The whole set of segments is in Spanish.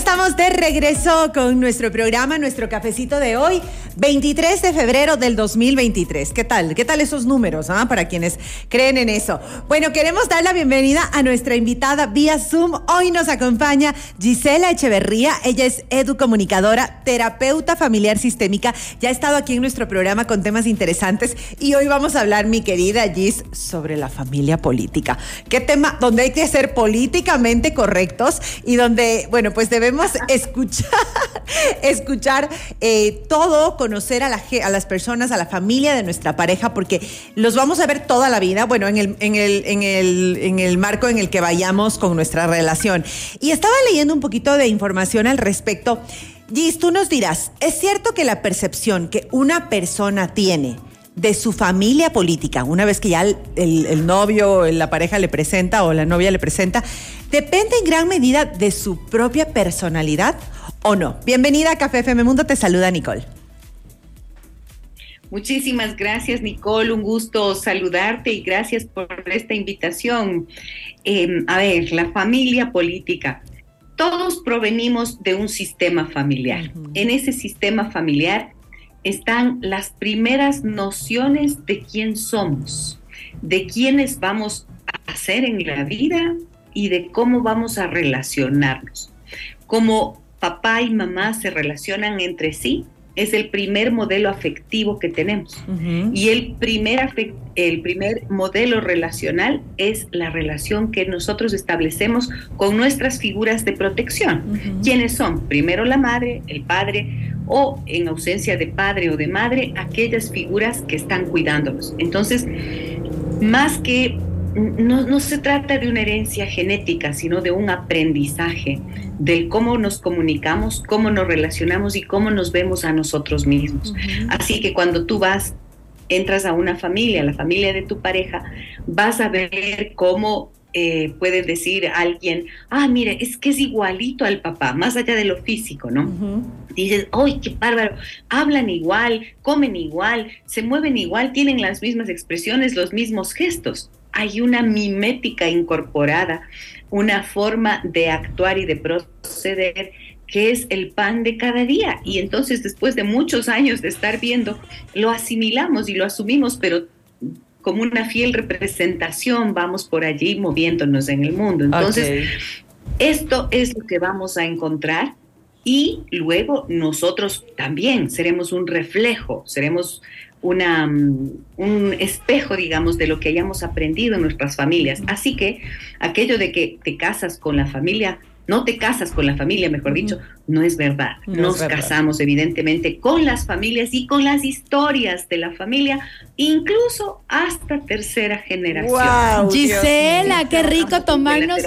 estamos de regreso con nuestro programa, nuestro cafecito de hoy, 23 de febrero del 2023. ¿Qué tal? ¿Qué tal esos números? Ah? Para quienes creen en eso. Bueno, queremos dar la bienvenida a nuestra invitada vía Zoom. Hoy nos acompaña Gisela Echeverría. Ella es educomunicadora, terapeuta familiar sistémica. Ya ha estado aquí en nuestro programa con temas interesantes y hoy vamos a hablar, mi querida Gis, sobre la familia política. ¿Qué tema donde hay que ser políticamente correctos y donde, bueno, pues debemos escuchar, escuchar eh, todo, conocer a, la, las personas, a la familia de nuestra pareja, porque los vamos a ver toda la vida, bueno, en el, el, el, el marco en el que vayamos con nuestra relación. Y estaba leyendo un poquito de información al respecto. Gis, tú nos dirás, ¿es cierto que la percepción que una persona tiene de su familia política, una vez que ya el, el, novio, la pareja le presenta o la novia le presenta, depende en gran medida de su propia personalidad o no. Bienvenida a Café FM Mundo, te saluda Nicole. Muchísimas gracias, Nicole. Un gusto saludarte y gracias por esta invitación. Em, a ver, la familia política. Todos provenimos de un sistema familiar. En ese sistema familiar están las primeras nociones de quién somos, de quiénes vamos a ser en la vida y de cómo vamos a relacionarnos. Cómo papá y mamá se relacionan entre sí es el primer modelo afectivo que tenemos. Y el primer, el primer modelo relacional es la relación que nosotros establecemos con nuestras figuras de protección. ¿Quiénes son? Primero la madre, el padre o en ausencia de padre o de madre, aquellas figuras que están cuidándonos. Entonces, más que no, no, se trata de una herencia genética, sino de un aprendizaje del cómo nos comunicamos, cómo nos relacionamos y cómo nos vemos a nosotros mismos. Así que cuando tú vas, entras a una familia, la familia de tu pareja, vas a ver cómo eh, puede decir alguien, ah, mire, es que es igualito al papá, más allá de lo físico, ¿no? Dices, ¡ay, qué bárbaro! Hablan igual, comen igual, se mueven igual, tienen las mismas expresiones, los mismos gestos. Hay una mimética incorporada, una forma de actuar y de proceder que es el pan de cada día. Y entonces, después de muchos años de estar viendo, lo asimilamos y lo asumimos, pero como una fiel representación vamos por allí moviéndonos en el mundo. Entonces, esto es lo que vamos a encontrar y luego nosotros también seremos un reflejo, seremos una, mm, un espejo, digamos, de lo que hayamos aprendido en nuestras familias. Así que aquello de que te casas con la familia no te casas con la familia, mejor dicho, no es verdad. Nos casamos evidentemente con las familias y con las historias de la familia, incluso hasta tercera generación. Gisela, qué rico tomarnos,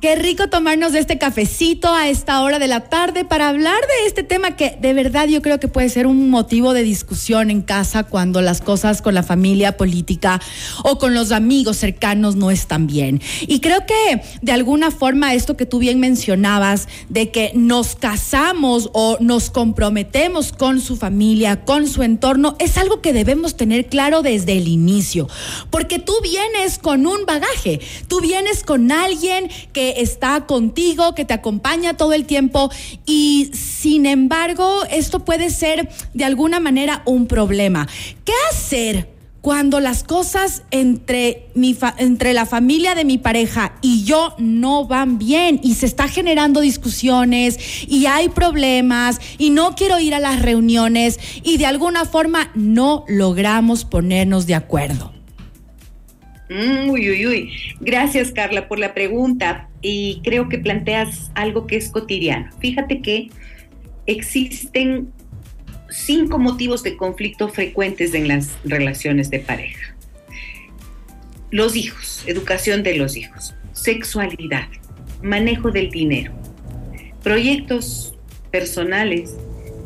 qué rico tomarnos de este cafecito a esta hora de la tarde para hablar de este tema que de verdad yo creo que puede ser un motivo de discusión en casa cuando las cosas con la familia política o con los amigos cercanos no están bien. Y creo que de alguna forma esto que tú bien mencionabas, de que nos casamos o nos comprometemos con su familia, con su entorno, es algo que debemos tener claro desde el inicio. Porque tú vienes con un bagaje, tú vienes con alguien que está contigo, que te acompaña todo el tiempo y sin embargo esto puede ser de alguna manera un problema. ¿Qué hacer? Cuando las cosas entre, mi entre la familia de mi pareja y yo no van bien y se está generando discusiones y hay problemas y no quiero ir a las reuniones y de alguna forma no logramos ponernos de acuerdo. Mm, uy, uy, uy. Gracias, Carla, por la pregunta. Y creo que planteas algo que es cotidiano. Fíjate que existen cinco motivos de conflicto frecuentes en las relaciones de pareja. Los hijos, educación de los hijos, sexualidad, manejo del dinero, proyectos personales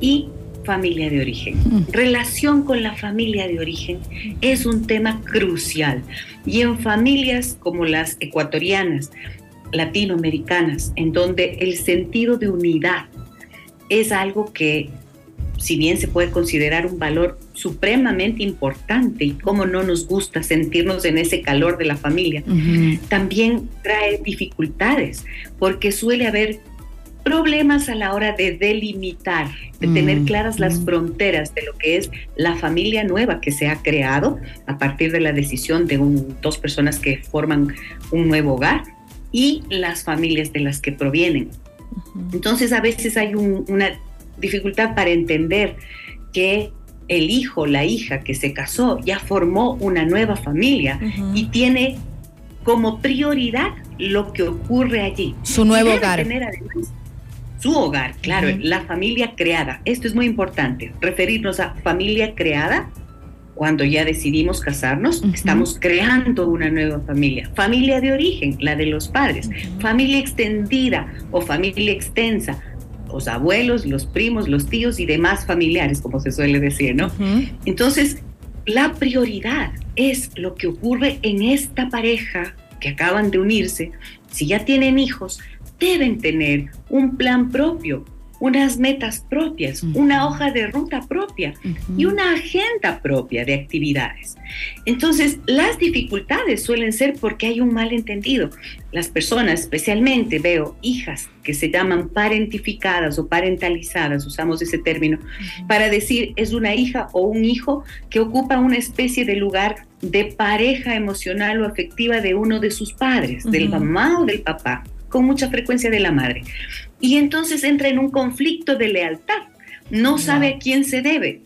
y familia de origen. Mm. Relación con la familia de origen es un tema crucial y en familias como las ecuatorianas, latinoamericanas, en donde el sentido de unidad es algo que si bien se puede considerar un valor supremamente importante y cómo no nos gusta sentirnos en ese calor de la familia, también trae dificultades porque suele haber problemas a la hora de delimitar, de tener mm, claras las mm. fronteras de lo que es la familia nueva que se ha creado a partir de la decisión de dos personas que forman un nuevo hogar y las familias de las que provienen. Entonces a veces hay una dificultad para entender que el hijo, la hija que se casó ya formó una nueva familia y tiene como prioridad lo que ocurre allí. Su nuevo hogar. su hogar, claro, la familia creada. Esto es muy importante, referirnos a familia creada. Cuando ya decidimos casarnos, estamos creando una nueva familia. Familia de origen, la de los padres. Familia extendida o familia extensa, los abuelos, los primos, los tíos y demás familiares, como se suele decir, ¿no? Entonces, la prioridad es lo que ocurre en esta pareja que acaban de unirse. Si ya tienen hijos, deben tener un plan propio, unas metas propias, una hoja de ruta propia y una agenda propia de actividades. Entonces, las dificultades suelen ser porque hay un malentendido. Las personas, especialmente veo hijas que se llaman parentificadas o parentalizadas, usamos ese término, para decir es una hija o un hijo que ocupa una especie de lugar de pareja emocional o afectiva de uno de sus padres, del mamá o del papá con mucha frecuencia de la madre. Y entonces entra en un conflicto de lealtad, no sabe a quién se debe.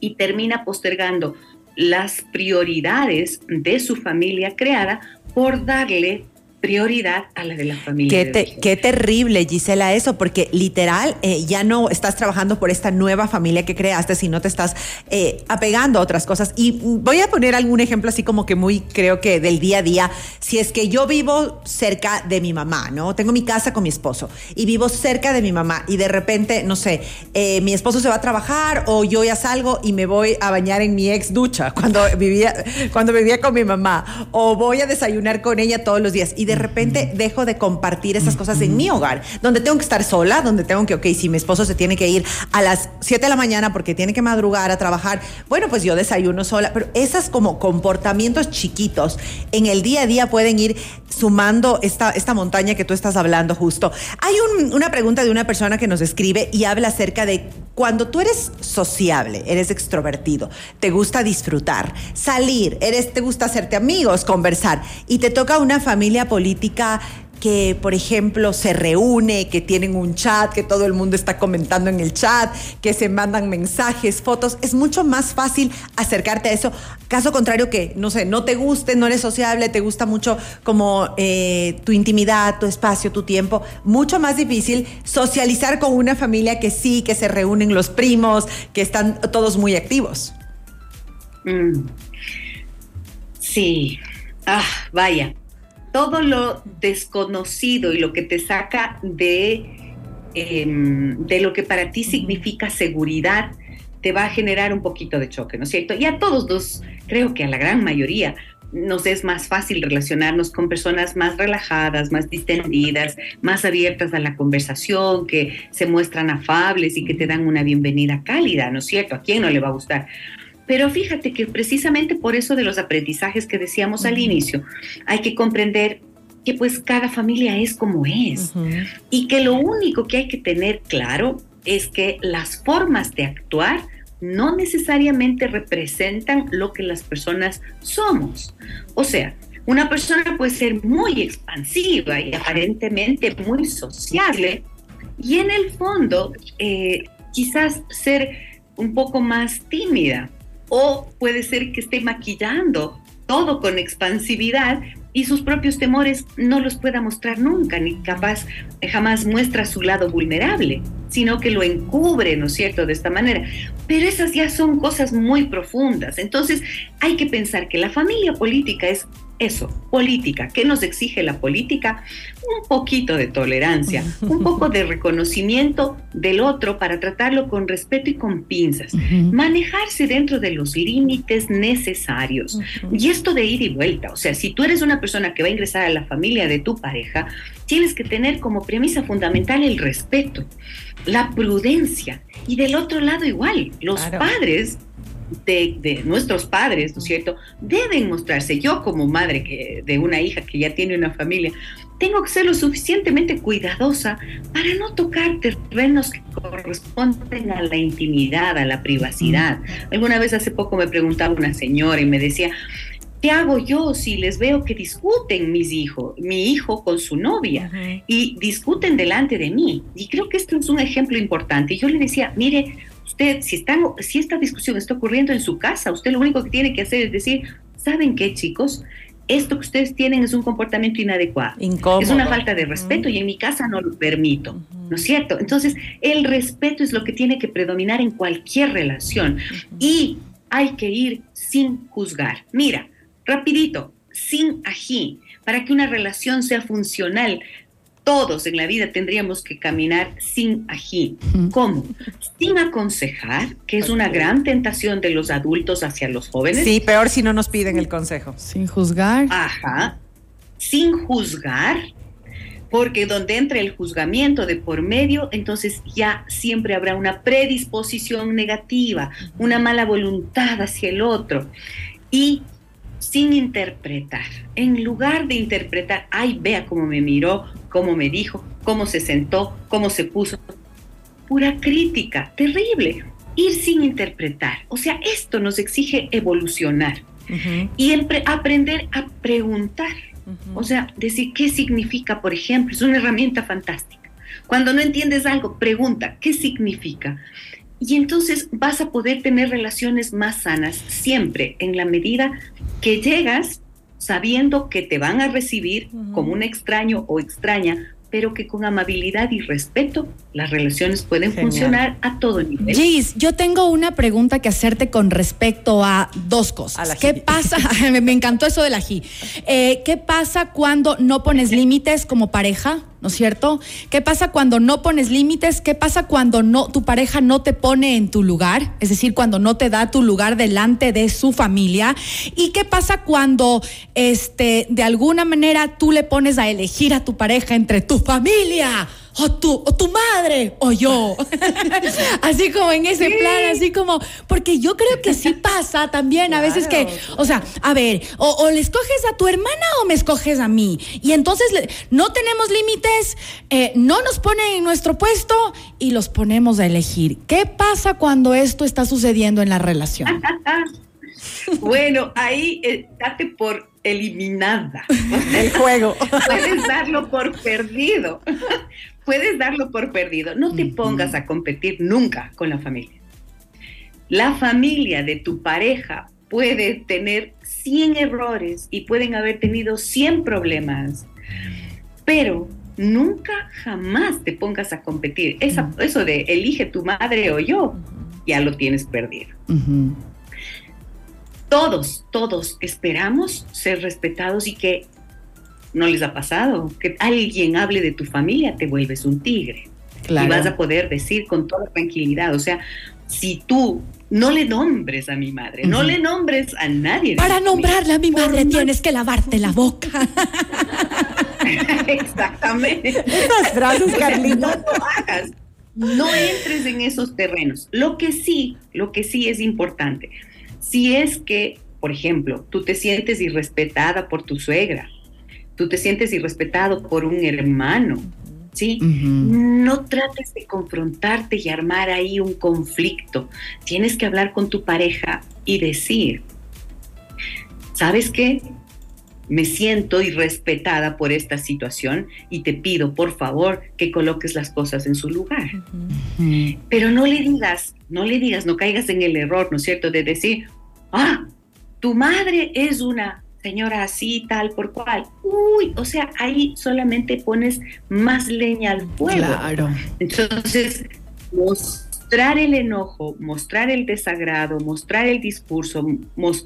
Y termina postergando las prioridades de su familia creada por darle prioridad a la de la familia. Qué, terrible, Gisela, eso, porque literal eh, ya no estás trabajando por esta nueva familia que creaste, sino te estás eh, apegando a otras cosas. Y voy a poner algún ejemplo así como que muy, creo que del día a día. Si es que yo vivo cerca de mi mamá, ¿no? Tengo mi casa con mi esposo y vivo cerca de mi mamá y de repente, no sé, eh, mi esposo se va a trabajar o yo ya salgo y me voy a bañar en mi ex ducha cuando vivía, cuando vivía con mi mamá o voy a desayunar con ella todos los días. Y de repente dejo de compartir esas cosas en mi hogar, donde tengo que estar sola, donde tengo que, ok, si mi esposo se tiene que ir a las 7 de la mañana porque tiene que madrugar a trabajar, bueno, pues yo desayuno sola, pero esas como comportamientos chiquitos en el día a día pueden ir sumando esta, esta montaña que tú estás hablando justo. Hay una pregunta de una persona que nos escribe y habla acerca de cuando tú eres sociable, eres extrovertido, te gusta disfrutar, salir, eres, te gusta hacerte amigos, conversar y te toca una familia política que, por ejemplo, se reúne, que tienen un chat, que todo el mundo está comentando en el chat, que se mandan mensajes, fotos, es mucho más fácil acercarte a eso. Caso contrario que, no sé, no te guste, no eres sociable, te gusta mucho como eh, tu intimidad, tu espacio, tu tiempo, mucho más difícil socializar con una familia que sí, que se reúnen los primos, que están todos muy activos. Mm. Sí, ah, vaya todo lo desconocido y lo que te saca de, em, de lo que para ti significa seguridad, te va a generar un poquito de choque, ¿no es cierto? Y a todos los, creo que a la gran mayoría, nos es más fácil relacionarnos con personas más relajadas, más distendidas, más abiertas a la conversación, que se muestran afables y que te dan una bienvenida cálida, ¿no es cierto? ¿A quién no le va a gustar? Pero fíjate que precisamente por eso de los aprendizajes que decíamos al inicio, hay que comprender que pues cada familia es como es. Y que lo único que hay que tener claro es que las formas de actuar no necesariamente representan lo que las personas somos. O sea, una persona puede ser muy expansiva y aparentemente muy sociable y en el fondo eh, quizás ser un poco más tímida o puede ser que esté maquillando todo con expansividad y sus propios temores no los pueda mostrar nunca, ni capaz jamás muestra su lado vulnerable, sino que lo encubre, ¿no es cierto?, de esta manera. Pero esas ya son cosas muy profundas. Entonces hay que pensar que la familia política es eso, política. ¿Qué nos exige la política? Un poquito de tolerancia, un poco de reconocimiento del otro para tratarlo con respeto y con pinzas. Manejarse dentro de los límites necesarios. Y esto de ir y vuelta. O sea, si tú eres una persona que va a ingresar a la familia de tu pareja, tienes que tener como premisa fundamental el respeto, la prudencia. Y del otro lado igual, los padres de, nuestros padres, ¿no es cierto? Deben mostrarse. Yo como madre que, de una hija que ya tiene una familia, tengo que ser lo suficientemente cuidadosa para no tocar terrenos que corresponden a la intimidad, a la privacidad. Alguna vez hace poco me preguntaba una señora y me decía, ¿qué hago yo si les veo que discuten mis hijos, mi hijo con su novia y discuten delante de mí? Y creo que esto es un ejemplo importante. Yo le decía, mire, usted, si, si esta discusión está ocurriendo en su casa, usted lo único que tiene que hacer es decir, ¿saben qué, chicos? Esto que ustedes tienen es un comportamiento inadecuado. Es una falta de respeto y en mi casa no lo permito. ¿No es cierto? Entonces, el respeto es lo que tiene que predominar en cualquier relación. Y hay que ir sin juzgar. Mira, rapidito, sin ají, para que una relación sea funcional todos en la vida tendríamos que caminar sin ají. ¿Cómo? Sin aconsejar, que es una gran tentación de los adultos hacia los jóvenes. Sí, peor si no nos piden el consejo. Sin juzgar. Ajá. Sin juzgar, porque donde entra el juzgamiento de por medio, entonces ya siempre habrá una predisposición negativa, una mala voluntad hacia el otro. Y sin interpretar. En lugar de interpretar, ay, vea cómo me miró, cómo me dijo, cómo se sentó, cómo se puso. Pura crítica, terrible. Ir sin interpretar. O sea, esto nos exige evolucionar y aprender a preguntar. O sea, decir qué significa, por ejemplo, es una herramienta fantástica. Cuando no entiendes algo, pregunta, ¿qué significa? Y entonces vas a poder tener relaciones más sanas siempre en la medida que llegas sabiendo que te van a recibir como un extraño o extraña, pero que con amabilidad y respeto las relaciones pueden funcionar a todo nivel. Gis, yo tengo una pregunta que hacerte con respecto a dos cosas. ¿Qué pasa? me encantó eso de la G. Eh, ¿Qué pasa cuando no pones límites como pareja? ¿no es cierto? ¿Qué pasa cuando no pones límites? ¿Qué pasa cuando no tu pareja no te pone en tu lugar? Es decir, cuando no te da tu lugar delante de su familia. ¿Y qué pasa cuando este de alguna manera tú le pones a elegir a tu pareja entre tu familia? o tu, o tu madre, o yo. así como en ese plan, así como, porque yo creo que sí pasa también a veces que, o sea, a ver, o, le escoges a tu hermana o me escoges a mí. Y entonces no tenemos límites, eh, no nos ponen en nuestro puesto y los ponemos a elegir. ¿Qué pasa cuando esto está sucediendo en la relación? bueno, ahí eh, date por eliminada. El juego. Puedes darlo por perdido puedes darlo por perdido. No te pongas a competir nunca con la familia. La familia de tu pareja puede tener 100 errores y pueden haber tenido 100 problemas, pero nunca jamás te pongas a competir. eso de elige tu madre o yo, ya lo tienes perdido. Todos, todos esperamos ser respetados y que ¿No les ha pasado? Que alguien hable de tu familia, te vuelves un tigre. Y vas a poder decir con toda tranquilidad, o sea, si tú no le nombres a mi madre, no le nombres a nadie. Para nombrarle a mi madre tienes que lavarte la boca. Exactamente. Esas frases, Carlita. No lo hagas. No entres en esos terrenos. Lo que sí, lo que sí es importante, si es que, por ejemplo, tú te sientes irrespetada por tu suegra, tú te sientes irrespetado por un hermano, ¿sí? No trates de confrontarte y armar ahí un conflicto. Tienes que hablar con tu pareja y decir, ¿sabes qué? Me siento irrespetada por esta situación y te pido, por favor, que coloques las cosas en su lugar. Pero no le digas, no le digas, no caigas en el error, ¿no es cierto?, de decir, ah, tu madre es una señora así, tal por cual. Uy, o sea, ahí solamente pones más leña al fuego. Claro. Entonces, mostrar el enojo, mostrar el desagrado, mostrar el discurso,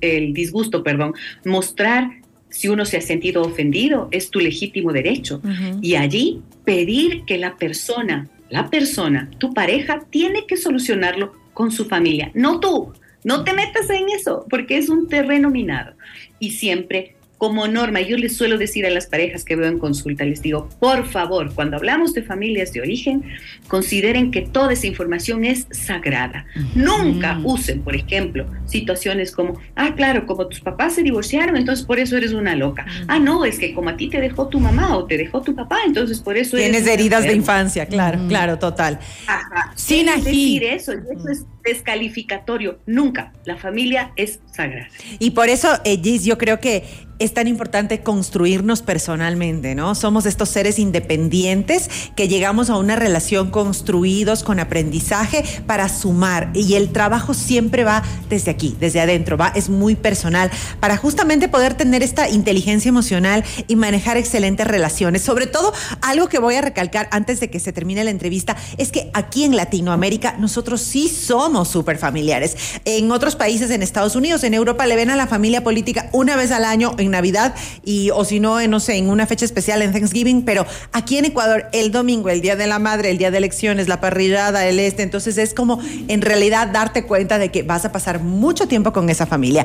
el disgusto, perdón, mostrar si uno se ha sentido ofendido, es tu legítimo derecho. Y allí pedir que la persona, la persona, tu pareja, tiene que solucionarlo con su familia, no tú. No te metas en eso, porque es un terreno minado y siempre como norma, yo les suelo decir a las parejas que veo en consulta, les digo, por favor, cuando hablamos de familias de origen, consideren que toda esa información es sagrada. Nunca usen, por ejemplo, situaciones como, ah, claro, como tus papás se divorciaron, entonces por eso eres una loca. Ah, no, es que como a ti te dejó tu mamá o te dejó tu papá, entonces por eso Tienes heridas de infancia, claro, claro, total. Ajá. Sin decir eso, y eso es descalificatorio. Nunca. La familia es sagrada. Y por eso, eh, Gis, yo creo que es tan importante construirnos personalmente, ¿no? Somos estos seres independientes que llegamos a una relación construidos con aprendizaje para sumar y el trabajo siempre va desde aquí, desde adentro, va, es muy personal para justamente poder tener esta inteligencia emocional y manejar excelentes relaciones. Sobre todo, algo que voy a recalcar antes de que se termine la entrevista es que aquí en Latinoamérica nosotros sí somos súper familiares. En otros países, en Estados Unidos, en Europa, le ven a la familia política una vez al año en Navidad y o si no, no sé, en una fecha especial en Thanksgiving, pero aquí en Ecuador el domingo, el día de la madre, el día de elecciones, la parrillada, el este, entonces es como en realidad darte cuenta de que vas a pasar mucho tiempo con esa familia.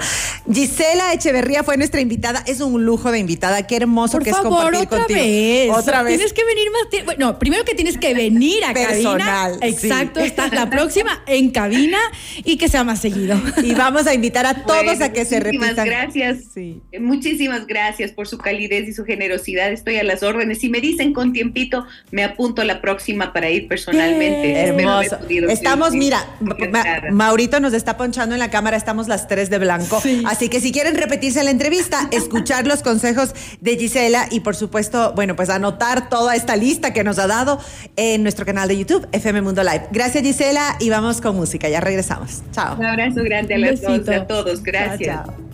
Gisela Echeverría fue nuestra invitada, es un lujo de invitada, qué hermoso que es compartir otra contigo. Vez. Otra vez. Tienes que venir más tiempo. Bueno, primero que tienes que venir a Personal, cabina. Exacto, estás la próxima en cabina y que sea más seguido. Y vamos a invitar a todos a que se repitan. Muchísimas gracias. Sí. Muchísimas gracias por su calidez y su generosidad. Estoy a las órdenes. Si me dicen con tiempito, me apunto a la próxima para ir personalmente. Hermoso. Estamos, mira, Maurito nos está ponchando en la cámara, estamos las tres de blanco. Así que si quieren repetirse la entrevista, escuchar los consejos de Gisela y por supuesto, bueno, pues anotar toda esta lista que nos ha dado en nuestro canal de YouTube, FM Mundo Live. Gracias Gisela y vamos con música. Ya regresamos. Chao. Un abrazo grande a, las dos, a todos. Gracias. chao.